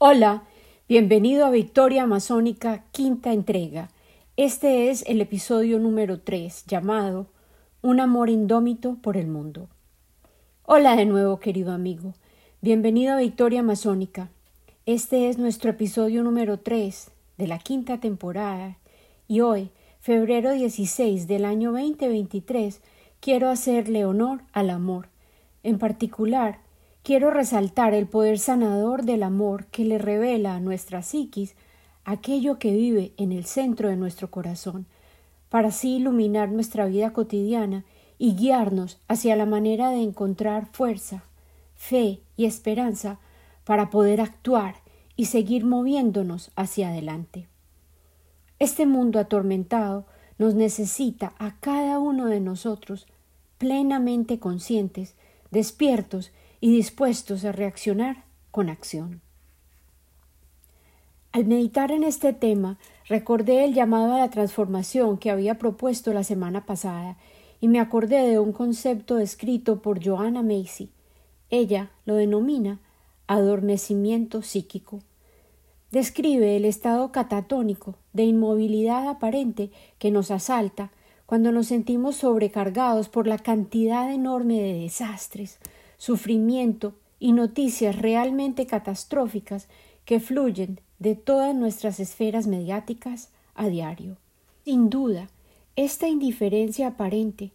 Hola, bienvenido a Victoria Amazónica, quinta entrega. Este es el episodio número 3, llamado Un amor indómito por el mundo. Hola de nuevo, querido amigo. Bienvenido a Victoria Amazónica. Este es nuestro episodio número 3 de la quinta temporada y hoy, febrero 16 del año 2023, quiero hacerle honor al amor, en particular quiero resaltar el poder sanador del amor que le revela a nuestra psiquis aquello que vive en el centro de nuestro corazón, para así iluminar nuestra vida cotidiana y guiarnos hacia la manera de encontrar fuerza, fe y esperanza para poder actuar y seguir moviéndonos hacia adelante. Este mundo atormentado nos necesita a cada uno de nosotros plenamente conscientes, despiertos y dispuestos a reaccionar con acción. Al meditar en este tema, recordé el llamado a la transformación que había propuesto la semana pasada y me acordé de un concepto escrito por Joanna Macy. Ella lo denomina adormecimiento psíquico. Describe el estado catatónico de inmovilidad aparente que nos asalta cuando nos sentimos sobrecargados por la cantidad enorme de desastres, sufrimiento y noticias realmente catastróficas que fluyen de todas nuestras esferas mediáticas a diario. Sin duda, esta indiferencia aparente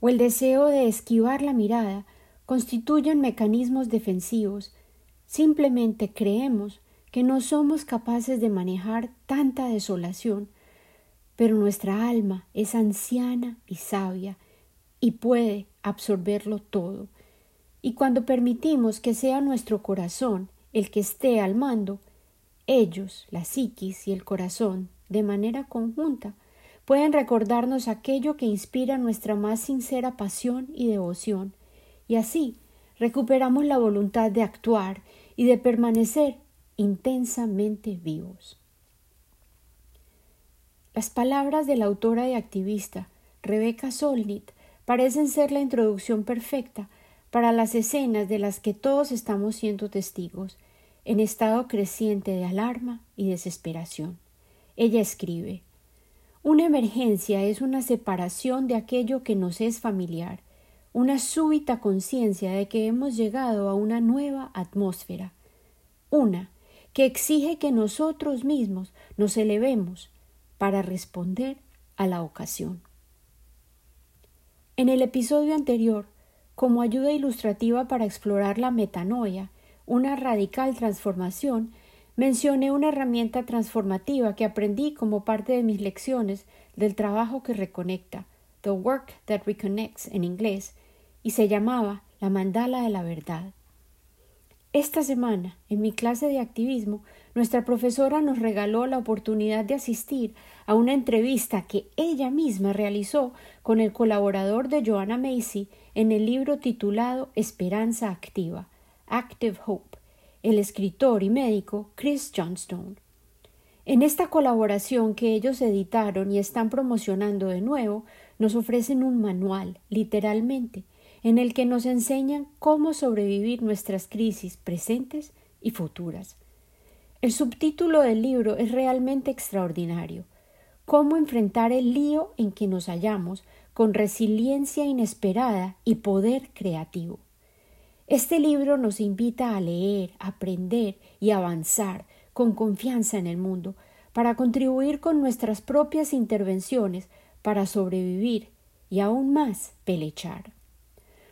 o el deseo de esquivar la mirada constituyen mecanismos defensivos. Simplemente creemos que no somos capaces de manejar tanta desolación, pero nuestra alma es anciana y sabia y puede absorberlo todo y cuando permitimos que sea nuestro corazón el que esté al mando, ellos, la psiquis y el corazón, de manera conjunta, pueden recordarnos aquello que inspira nuestra más sincera pasión y devoción, y así recuperamos la voluntad de actuar y de permanecer intensamente vivos. Las palabras de la autora y activista Rebecca Solnit parecen ser la introducción perfecta para las escenas de las que todos estamos siendo testigos, en estado creciente de alarma y desesperación. Ella escribe Una emergencia es una separación de aquello que nos es familiar, una súbita conciencia de que hemos llegado a una nueva atmósfera, una que exige que nosotros mismos nos elevemos para responder a la ocasión. En el episodio anterior como ayuda ilustrativa para explorar la metanoia, una radical transformación, mencioné una herramienta transformativa que aprendí como parte de mis lecciones del trabajo que reconecta, The Work That Reconnects en inglés, y se llamaba la mandala de la verdad. Esta semana, en mi clase de activismo, nuestra profesora nos regaló la oportunidad de asistir a una entrevista que ella misma realizó con el colaborador de Joanna Macy en el libro titulado Esperanza Activa, Active Hope, el escritor y médico Chris Johnstone. En esta colaboración que ellos editaron y están promocionando de nuevo, nos ofrecen un manual, literalmente, en el que nos enseñan cómo sobrevivir nuestras crisis presentes y futuras. El subtítulo del libro es realmente extraordinario. Cómo enfrentar el lío en que nos hallamos con resiliencia inesperada y poder creativo. Este libro nos invita a leer, aprender y avanzar con confianza en el mundo, para contribuir con nuestras propias intervenciones para sobrevivir y aún más pelechar.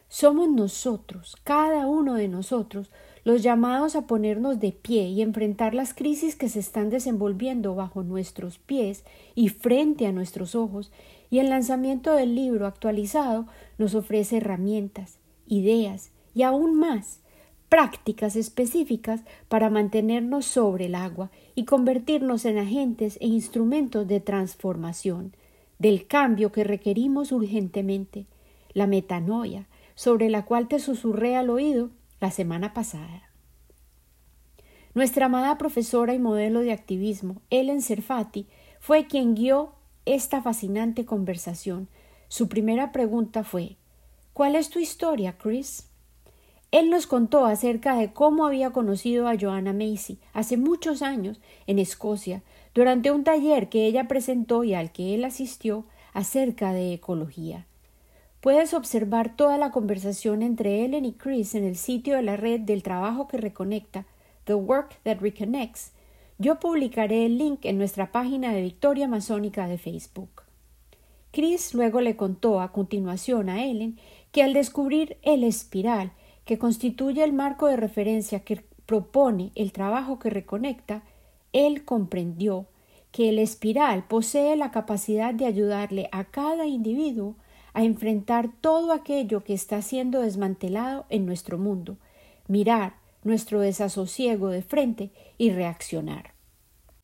Somos nosotros, cada uno de nosotros, los llamados a ponernos de pie y enfrentar las crisis que se están desenvolviendo bajo nuestros pies y frente a nuestros ojos, y el lanzamiento del libro actualizado nos ofrece herramientas, ideas y aún más prácticas específicas para mantenernos sobre el agua y convertirnos en agentes e instrumentos de transformación, del cambio que requerimos urgentemente, la metanoia, sobre la cual te susurré al oído la semana pasada. Nuestra amada profesora y modelo de activismo, Ellen Serfati, fue quien guió esta fascinante conversación. Su primera pregunta fue ¿Cuál es tu historia, Chris? Él nos contó acerca de cómo había conocido a Joanna Macy hace muchos años en Escocia durante un taller que ella presentó y al que él asistió acerca de ecología. Puedes observar toda la conversación entre Ellen y Chris en el sitio de la red del trabajo que reconecta, The Work That Reconnects. Yo publicaré el link en nuestra página de Victoria Masónica de Facebook. Chris luego le contó a continuación a Ellen que al descubrir el espiral que constituye el marco de referencia que propone el trabajo que reconecta, él comprendió que el espiral posee la capacidad de ayudarle a cada individuo a enfrentar todo aquello que está siendo desmantelado en nuestro mundo, mirar nuestro desasosiego de frente y reaccionar.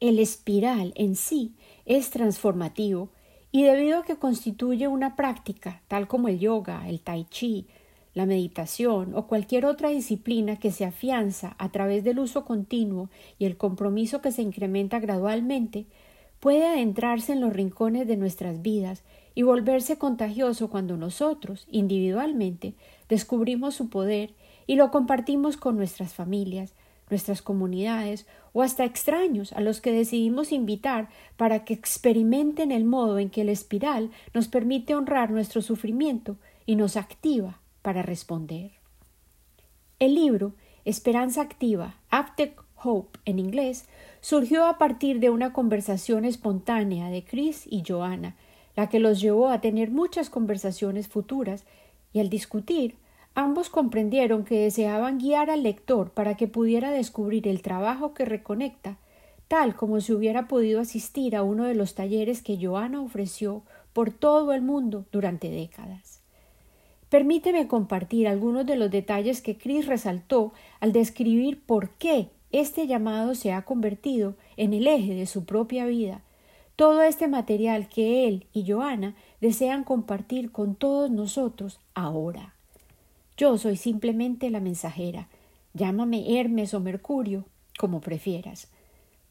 El espiral en sí es transformativo y debido a que constituye una práctica, tal como el yoga, el tai chi, la meditación o cualquier otra disciplina que se afianza a través del uso continuo y el compromiso que se incrementa gradualmente, puede adentrarse en los rincones de nuestras vidas y volverse contagioso cuando nosotros, individualmente, descubrimos su poder y lo compartimos con nuestras familias, nuestras comunidades o hasta extraños a los que decidimos invitar para que experimenten el modo en que el espiral nos permite honrar nuestro sufrimiento y nos activa para responder. El libro Esperanza Activa, After Hope en inglés, surgió a partir de una conversación espontánea de Chris y Joanna, la que los llevó a tener muchas conversaciones futuras, y al discutir, ambos comprendieron que deseaban guiar al lector para que pudiera descubrir el trabajo que reconecta, tal como si hubiera podido asistir a uno de los talleres que Joanna ofreció por todo el mundo durante décadas. Permíteme compartir algunos de los detalles que Chris resaltó al describir por qué este llamado se ha convertido en el eje de su propia vida. Todo este material que él y Joana desean compartir con todos nosotros ahora. Yo soy simplemente la mensajera. Llámame Hermes o Mercurio, como prefieras.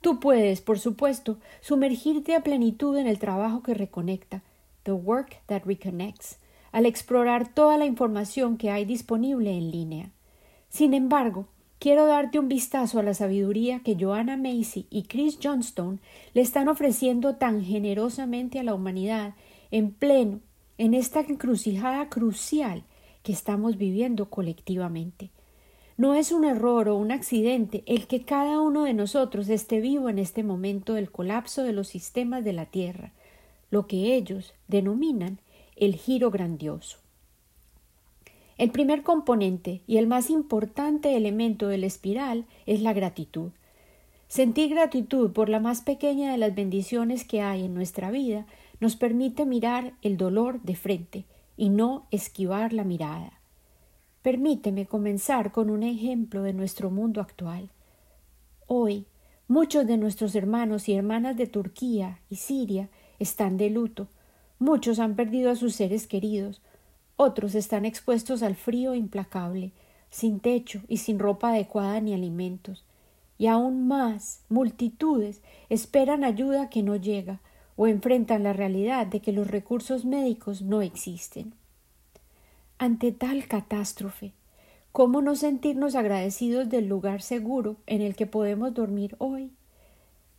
Tú puedes, por supuesto, sumergirte a plenitud en el trabajo que reconecta, the work that reconnects, al explorar toda la información que hay disponible en línea. Sin embargo, quiero darte un vistazo a la sabiduría que Joanna Macy y Chris Johnstone le están ofreciendo tan generosamente a la humanidad en pleno en esta encrucijada crucial que estamos viviendo colectivamente. No es un error o un accidente el que cada uno de nosotros esté vivo en este momento del colapso de los sistemas de la Tierra, lo que ellos denominan el giro grandioso. El primer componente y el más importante elemento del espiral es la gratitud. Sentir gratitud por la más pequeña de las bendiciones que hay en nuestra vida nos permite mirar el dolor de frente y no esquivar la mirada. Permíteme comenzar con un ejemplo de nuestro mundo actual. Hoy, muchos de nuestros hermanos y hermanas de Turquía y Siria están de luto Muchos han perdido a sus seres queridos, otros están expuestos al frío implacable, sin techo y sin ropa adecuada ni alimentos, y aún más multitudes esperan ayuda que no llega o enfrentan la realidad de que los recursos médicos no existen. Ante tal catástrofe, ¿cómo no sentirnos agradecidos del lugar seguro en el que podemos dormir hoy?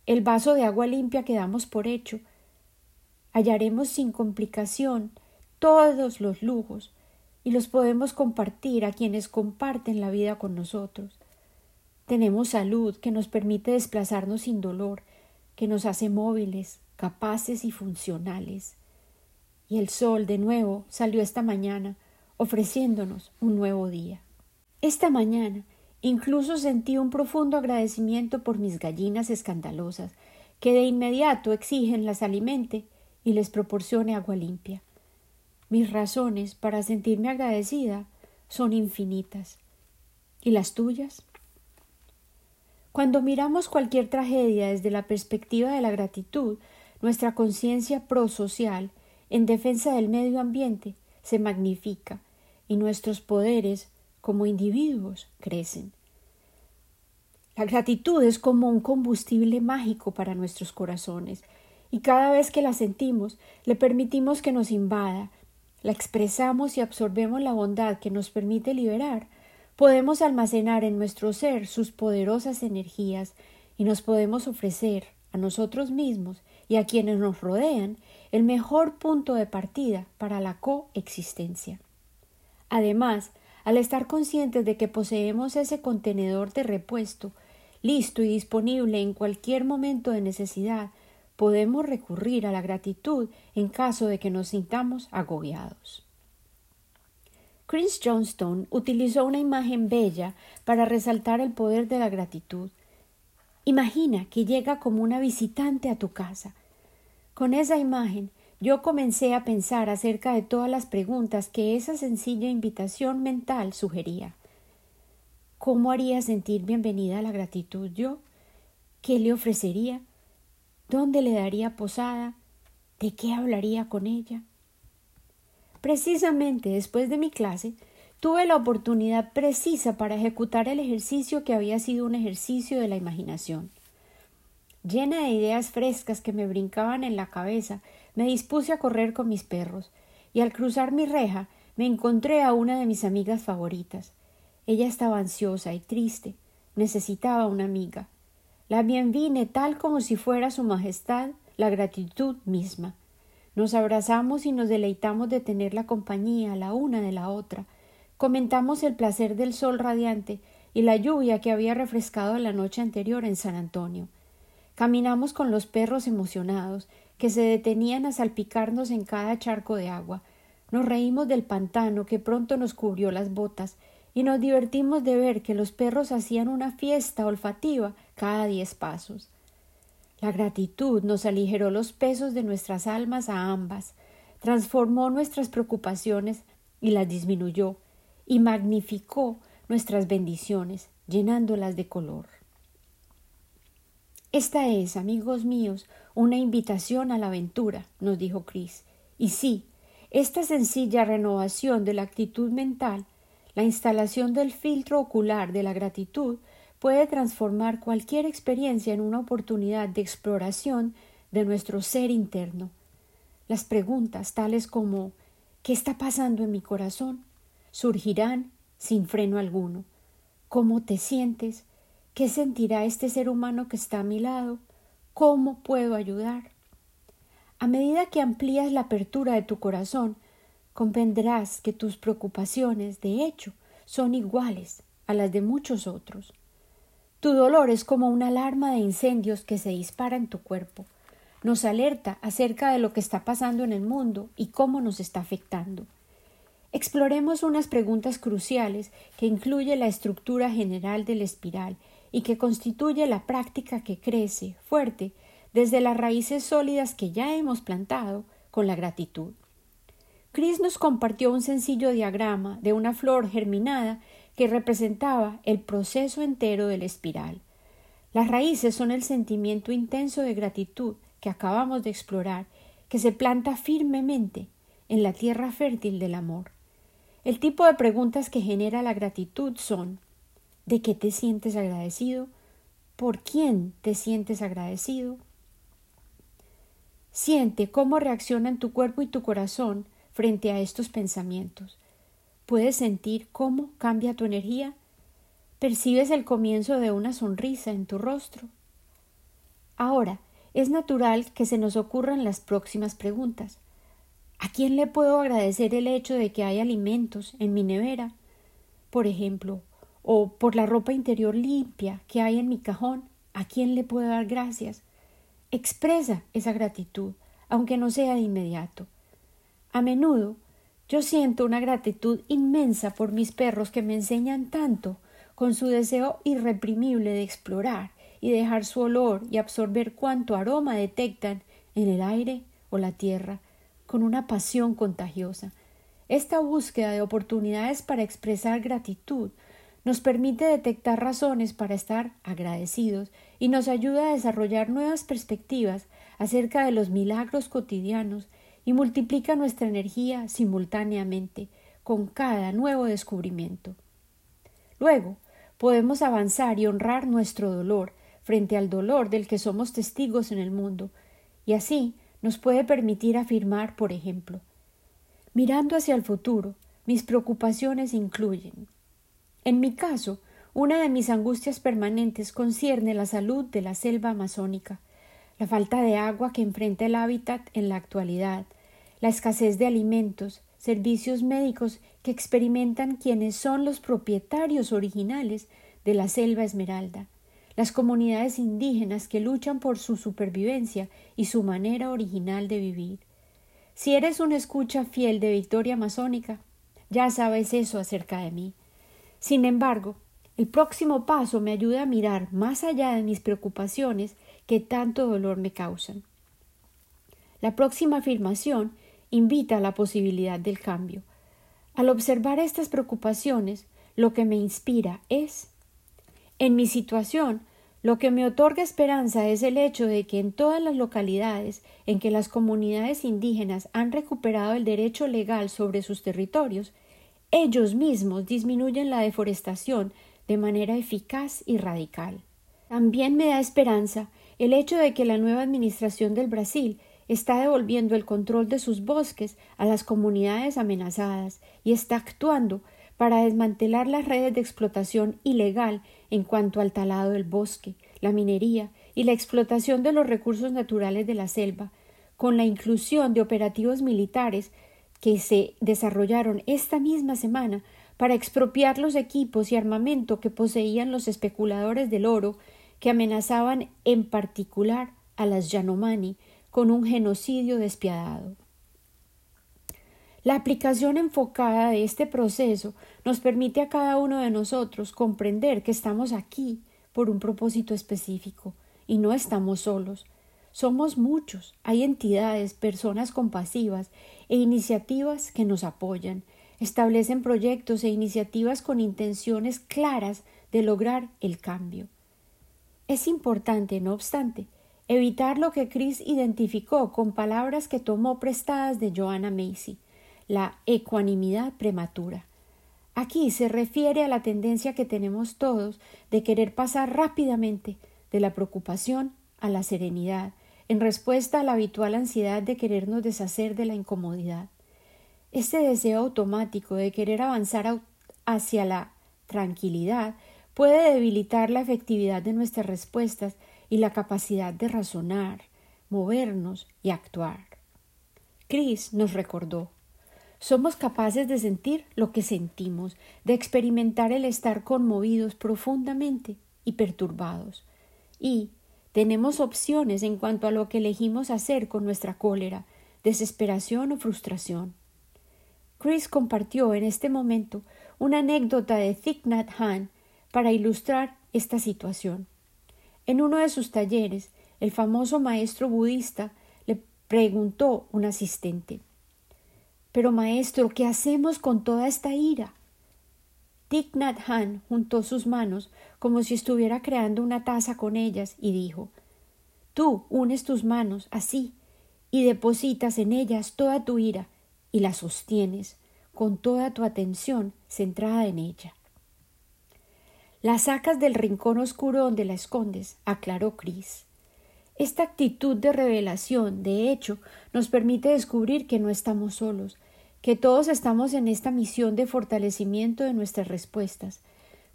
El vaso de agua limpia que damos por hecho, hallaremos sin complicación todos los lujos y los podemos compartir a quienes comparten la vida con nosotros. Tenemos salud que nos permite desplazarnos sin dolor, que nos hace móviles, capaces y funcionales. Y el sol de nuevo salió esta mañana, ofreciéndonos un nuevo día. Esta mañana incluso sentí un profundo agradecimiento por mis gallinas escandalosas, que de inmediato exigen las alimente y les proporcione agua limpia. Mis razones para sentirme agradecida son infinitas. ¿Y las tuyas? Cuando miramos cualquier tragedia desde la perspectiva de la gratitud, nuestra conciencia prosocial en defensa del medio ambiente se magnifica y nuestros poderes como individuos crecen. La gratitud es como un combustible mágico para nuestros corazones, y cada vez que la sentimos le permitimos que nos invada, la expresamos y absorbemos la bondad que nos permite liberar, podemos almacenar en nuestro ser sus poderosas energías y nos podemos ofrecer a nosotros mismos y a quienes nos rodean el mejor punto de partida para la coexistencia. Además, al estar conscientes de que poseemos ese contenedor de repuesto, listo y disponible en cualquier momento de necesidad, podemos recurrir a la gratitud en caso de que nos sintamos agobiados. Chris Johnstone utilizó una imagen bella para resaltar el poder de la gratitud. Imagina que llega como una visitante a tu casa. Con esa imagen yo comencé a pensar acerca de todas las preguntas que esa sencilla invitación mental sugería. ¿Cómo haría sentir bienvenida la gratitud yo? ¿Qué le ofrecería? ¿Dónde le daría posada? ¿De qué hablaría con ella? Precisamente después de mi clase, tuve la oportunidad precisa para ejecutar el ejercicio que había sido un ejercicio de la imaginación. Llena de ideas frescas que me brincaban en la cabeza, me dispuse a correr con mis perros, y al cruzar mi reja me encontré a una de mis amigas favoritas. Ella estaba ansiosa y triste, necesitaba una amiga. La bienvine tal como si fuera su majestad la gratitud misma. Nos abrazamos y nos deleitamos de tener la compañía la una de la otra. Comentamos el placer del sol radiante y la lluvia que había refrescado la noche anterior en San Antonio. Caminamos con los perros emocionados, que se detenían a salpicarnos en cada charco de agua. Nos reímos del pantano que pronto nos cubrió las botas, y nos divertimos de ver que los perros hacían una fiesta olfativa cada diez pasos. La gratitud nos aligeró los pesos de nuestras almas a ambas, transformó nuestras preocupaciones y las disminuyó, y magnificó nuestras bendiciones, llenándolas de color. Esta es, amigos míos, una invitación a la aventura, nos dijo Chris. Y sí, esta sencilla renovación de la actitud mental, la instalación del filtro ocular de la gratitud, puede transformar cualquier experiencia en una oportunidad de exploración de nuestro ser interno. Las preguntas tales como ¿qué está pasando en mi corazón? surgirán sin freno alguno. ¿Cómo te sientes? ¿Qué sentirá este ser humano que está a mi lado? ¿Cómo puedo ayudar? A medida que amplías la apertura de tu corazón, comprenderás que tus preocupaciones, de hecho, son iguales a las de muchos otros. Tu dolor es como una alarma de incendios que se dispara en tu cuerpo. Nos alerta acerca de lo que está pasando en el mundo y cómo nos está afectando. Exploremos unas preguntas cruciales que incluye la estructura general del espiral y que constituye la práctica que crece fuerte desde las raíces sólidas que ya hemos plantado con la gratitud. Chris nos compartió un sencillo diagrama de una flor germinada que representaba el proceso entero de la espiral. Las raíces son el sentimiento intenso de gratitud que acabamos de explorar, que se planta firmemente en la tierra fértil del amor. El tipo de preguntas que genera la gratitud son ¿De qué te sientes agradecido? ¿Por quién te sientes agradecido? Siente cómo reaccionan tu cuerpo y tu corazón frente a estos pensamientos. ¿Puedes sentir cómo cambia tu energía? ¿Percibes el comienzo de una sonrisa en tu rostro? Ahora, es natural que se nos ocurran las próximas preguntas. ¿A quién le puedo agradecer el hecho de que hay alimentos en mi nevera? Por ejemplo, o por la ropa interior limpia que hay en mi cajón. ¿A quién le puedo dar gracias? Expresa esa gratitud, aunque no sea de inmediato. A menudo yo siento una gratitud inmensa por mis perros que me enseñan tanto, con su deseo irreprimible de explorar y dejar su olor y absorber cuanto aroma detectan en el aire o la tierra, con una pasión contagiosa. Esta búsqueda de oportunidades para expresar gratitud nos permite detectar razones para estar agradecidos y nos ayuda a desarrollar nuevas perspectivas acerca de los milagros cotidianos y multiplica nuestra energía simultáneamente con cada nuevo descubrimiento. Luego, podemos avanzar y honrar nuestro dolor frente al dolor del que somos testigos en el mundo, y así nos puede permitir afirmar, por ejemplo, mirando hacia el futuro, mis preocupaciones incluyen En mi caso, una de mis angustias permanentes concierne la salud de la selva amazónica, la falta de agua que enfrenta el hábitat en la actualidad, la escasez de alimentos, servicios médicos que experimentan quienes son los propietarios originales de la selva esmeralda, las comunidades indígenas que luchan por su supervivencia y su manera original de vivir. Si eres una escucha fiel de Victoria Amazónica, ya sabes eso acerca de mí. Sin embargo, el próximo paso me ayuda a mirar más allá de mis preocupaciones que tanto dolor me causan. La próxima afirmación invita a la posibilidad del cambio. Al observar estas preocupaciones, lo que me inspira es en mi situación, lo que me otorga esperanza es el hecho de que en todas las localidades en que las comunidades indígenas han recuperado el derecho legal sobre sus territorios, ellos mismos disminuyen la deforestación de manera eficaz y radical. También me da esperanza el hecho de que la nueva administración del Brasil está devolviendo el control de sus bosques a las comunidades amenazadas y está actuando para desmantelar las redes de explotación ilegal en cuanto al talado del bosque, la minería y la explotación de los recursos naturales de la selva, con la inclusión de operativos militares que se desarrollaron esta misma semana para expropiar los equipos y armamento que poseían los especuladores del oro que amenazaban en particular a las Yanomani con un genocidio despiadado. La aplicación enfocada de este proceso nos permite a cada uno de nosotros comprender que estamos aquí por un propósito específico y no estamos solos. Somos muchos, hay entidades, personas compasivas e iniciativas que nos apoyan, establecen proyectos e iniciativas con intenciones claras de lograr el cambio. Es importante, no obstante, evitar lo que Chris identificó con palabras que tomó prestadas de Joanna Macy la ecuanimidad prematura. Aquí se refiere a la tendencia que tenemos todos de querer pasar rápidamente de la preocupación a la serenidad, en respuesta a la habitual ansiedad de querernos deshacer de la incomodidad. Este deseo automático de querer avanzar hacia la tranquilidad puede debilitar la efectividad de nuestras respuestas y la capacidad de razonar, movernos y actuar. Chris nos recordó somos capaces de sentir lo que sentimos, de experimentar el estar conmovidos profundamente y perturbados. Y tenemos opciones en cuanto a lo que elegimos hacer con nuestra cólera, desesperación o frustración. Chris compartió en este momento una anécdota de Thich Nhat Hanh para ilustrar esta situación. En uno de sus talleres, el famoso maestro budista le preguntó un asistente pero maestro, ¿qué hacemos con toda esta ira? Thich Nhat Hanh juntó sus manos como si estuviera creando una taza con ellas y dijo Tú unes tus manos así y depositas en ellas toda tu ira y la sostienes con toda tu atención centrada en ella. La sacas del rincón oscuro donde la escondes, aclaró Cris. Esta actitud de revelación, de hecho, nos permite descubrir que no estamos solos, que todos estamos en esta misión de fortalecimiento de nuestras respuestas.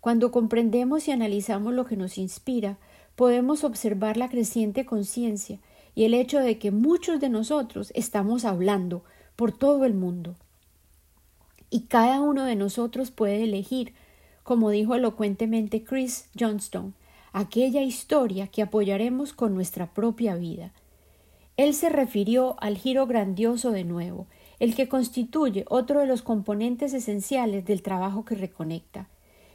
Cuando comprendemos y analizamos lo que nos inspira, podemos observar la creciente conciencia y el hecho de que muchos de nosotros estamos hablando por todo el mundo. Y cada uno de nosotros puede elegir, como dijo elocuentemente Chris Johnstone, aquella historia que apoyaremos con nuestra propia vida. Él se refirió al giro grandioso de nuevo, el que constituye otro de los componentes esenciales del trabajo que reconecta.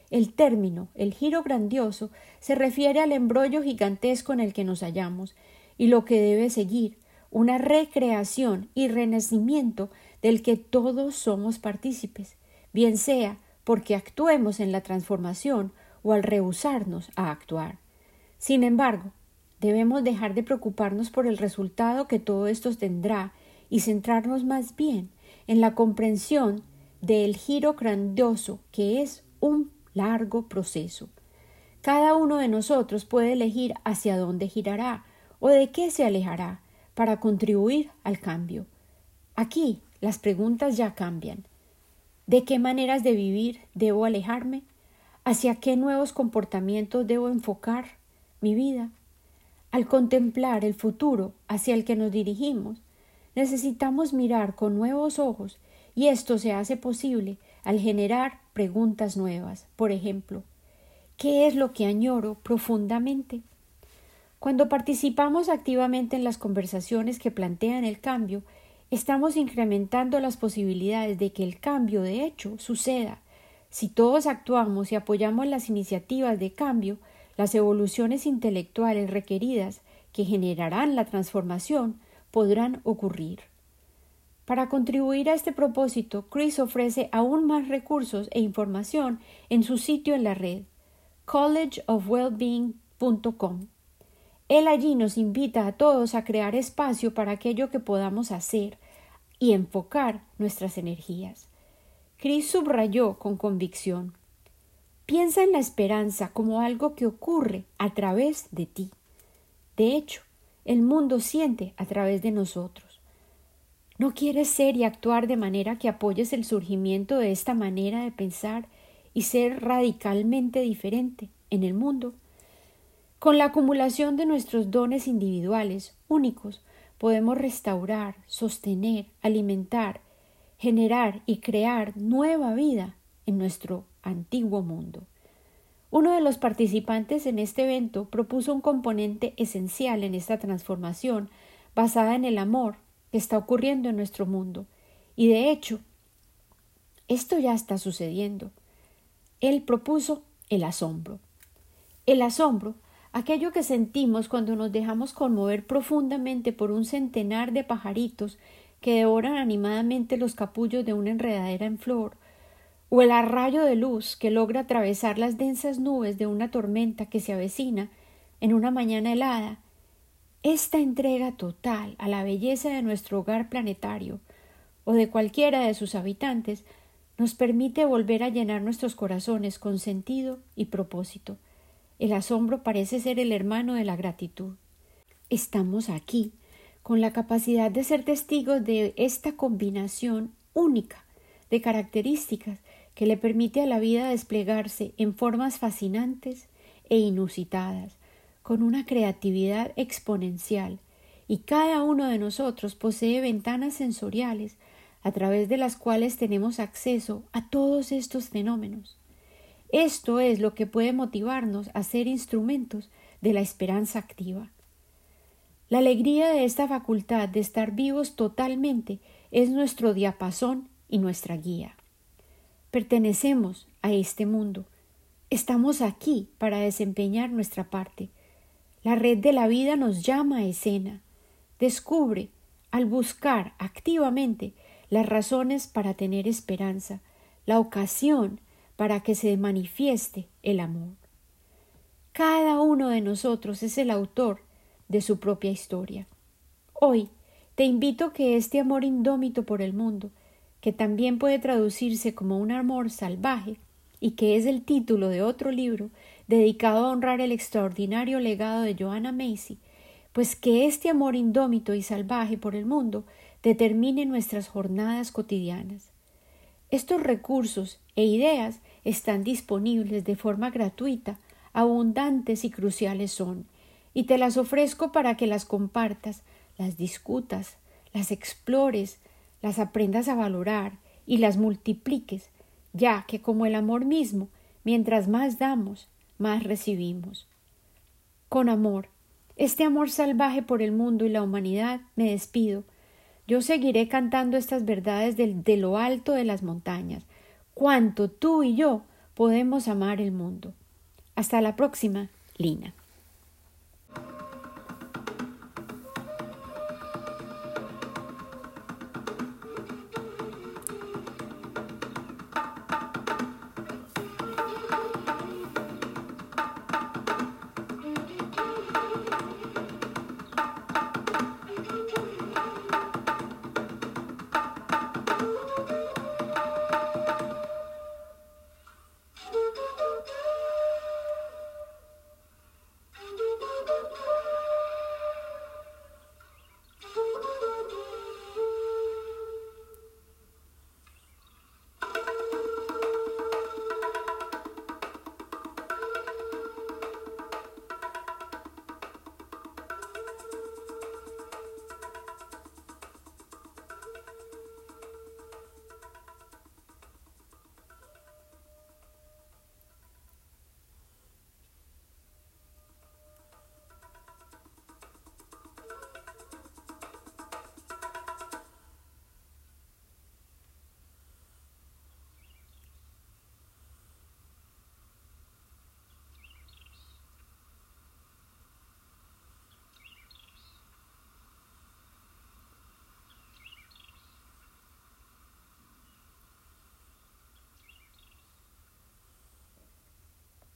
El término, el giro grandioso, se refiere al embrollo gigantesco en el que nos hallamos, y lo que debe seguir, una recreación y renacimiento del que todos somos partícipes, bien sea porque actuemos en la transformación o al rehusarnos a actuar. Sin embargo, debemos dejar de preocuparnos por el resultado que todo esto tendrá y centrarnos más bien en la comprensión del giro grandioso que es un largo proceso. Cada uno de nosotros puede elegir hacia dónde girará o de qué se alejará para contribuir al cambio. Aquí las preguntas ya cambian. ¿De qué maneras de vivir debo alejarme? ¿Hacia qué nuevos comportamientos debo enfocar mi vida? Al contemplar el futuro hacia el que nos dirigimos, necesitamos mirar con nuevos ojos y esto se hace posible al generar preguntas nuevas. Por ejemplo, ¿qué es lo que añoro profundamente? Cuando participamos activamente en las conversaciones que plantean el cambio, estamos incrementando las posibilidades de que el cambio de hecho suceda. Si todos actuamos y apoyamos las iniciativas de cambio, las evoluciones intelectuales requeridas que generarán la transformación podrán ocurrir. Para contribuir a este propósito, Chris ofrece aún más recursos e información en su sitio en la red collegeofwellbeing.com. Él allí nos invita a todos a crear espacio para aquello que podamos hacer y enfocar nuestras energías. Chris subrayó con convicción Piensa en la esperanza como algo que ocurre a través de ti. De hecho, el mundo siente a través de nosotros. ¿No quieres ser y actuar de manera que apoyes el surgimiento de esta manera de pensar y ser radicalmente diferente en el mundo? Con la acumulación de nuestros dones individuales, únicos, podemos restaurar, sostener, alimentar, generar y crear nueva vida en nuestro antiguo mundo. Uno de los participantes en este evento propuso un componente esencial en esta transformación basada en el amor que está ocurriendo en nuestro mundo. Y de hecho, esto ya está sucediendo. Él propuso el asombro. El asombro aquello que sentimos cuando nos dejamos conmover profundamente por un centenar de pajaritos que devoran animadamente los capullos de una enredadera en flor, o el arrayo de luz que logra atravesar las densas nubes de una tormenta que se avecina en una mañana helada, esta entrega total a la belleza de nuestro hogar planetario o de cualquiera de sus habitantes nos permite volver a llenar nuestros corazones con sentido y propósito, el asombro parece ser el hermano de la gratitud. Estamos aquí, con la capacidad de ser testigos de esta combinación única de características que le permite a la vida desplegarse en formas fascinantes e inusitadas, con una creatividad exponencial, y cada uno de nosotros posee ventanas sensoriales a través de las cuales tenemos acceso a todos estos fenómenos. Esto es lo que puede motivarnos a ser instrumentos de la esperanza activa. La alegría de esta facultad de estar vivos totalmente es nuestro diapasón y nuestra guía. Pertenecemos a este mundo. Estamos aquí para desempeñar nuestra parte. La red de la vida nos llama a escena. Descubre, al buscar activamente las razones para tener esperanza, la ocasión para que se manifieste el amor. Cada uno de nosotros es el autor de su propia historia. Hoy te invito que este amor indómito por el mundo, que también puede traducirse como un amor salvaje, y que es el título de otro libro dedicado a honrar el extraordinario legado de Joanna Macy, pues que este amor indómito y salvaje por el mundo determine nuestras jornadas cotidianas. Estos recursos e ideas están disponibles de forma gratuita, abundantes y cruciales son, y te las ofrezco para que las compartas, las discutas, las explores, las aprendas a valorar y las multipliques, ya que como el amor mismo, mientras más damos, más recibimos. Con amor, este amor salvaje por el mundo y la humanidad, me despido, yo seguiré cantando estas verdades de, lo alto de las montañas, cuánto tú y yo podemos amar el mundo. Hasta la próxima, Lina.